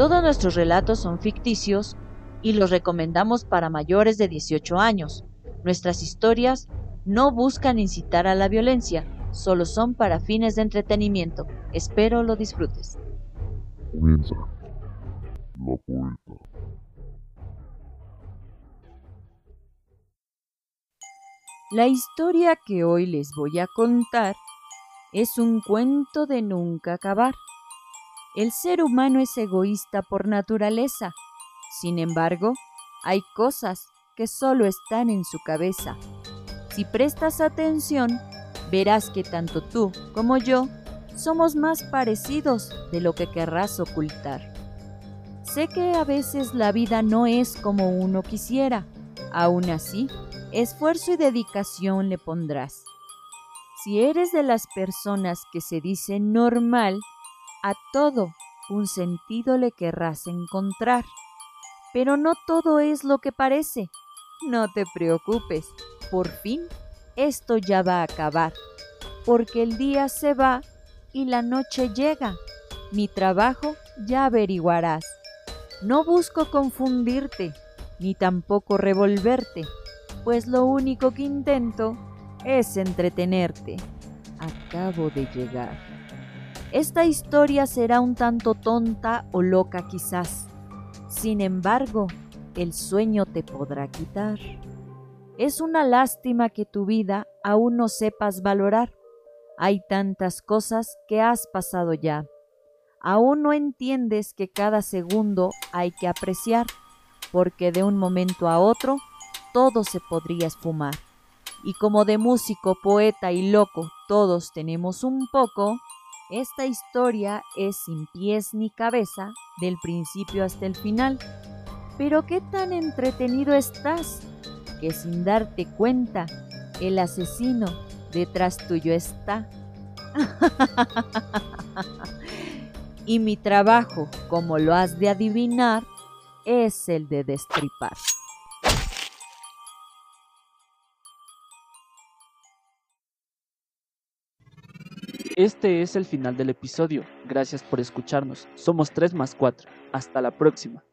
Todos nuestros relatos son ficticios y los recomendamos para mayores de 18 años. Nuestras historias no buscan incitar a la violencia, solo son para fines de entretenimiento. Espero lo disfrutes. Comienza la poeta. La historia que hoy les voy a contar es un cuento de nunca acabar. El ser humano es egoísta por naturaleza. Sin embargo, hay cosas que solo están en su cabeza. Si prestas atención, verás que tanto tú como yo somos más parecidos de lo que querrás ocultar. Sé que a veces la vida no es como uno quisiera, aún así, esfuerzo y dedicación le pondrás. Si eres de las personas que se dicen normal, a todo un sentido le querrás encontrar. Pero no todo es lo que parece. No te preocupes, por fin esto ya va a acabar, porque el día se va y la noche llega. Mi trabajo ya averiguarás. No busco confundirte, ni tampoco revolverte, pues lo único que intento es entretenerte. Acabo de llegar. Esta historia será un tanto tonta o loca quizás. Sin embargo, el sueño te podrá quitar. Es una lástima que tu vida aún no sepas valorar. Hay tantas cosas que has pasado ya. Aún no entiendes que cada segundo hay que apreciar, porque de un momento a otro todo se podría esfumar. Y como de músico, poeta y loco todos tenemos un poco, esta historia es sin pies ni cabeza del principio hasta el final. Pero qué tan entretenido estás que sin darte cuenta el asesino detrás tuyo está. y mi trabajo, como lo has de adivinar, es el de destripar. Este es el final del episodio. Gracias por escucharnos. Somos 3 más 4. Hasta la próxima.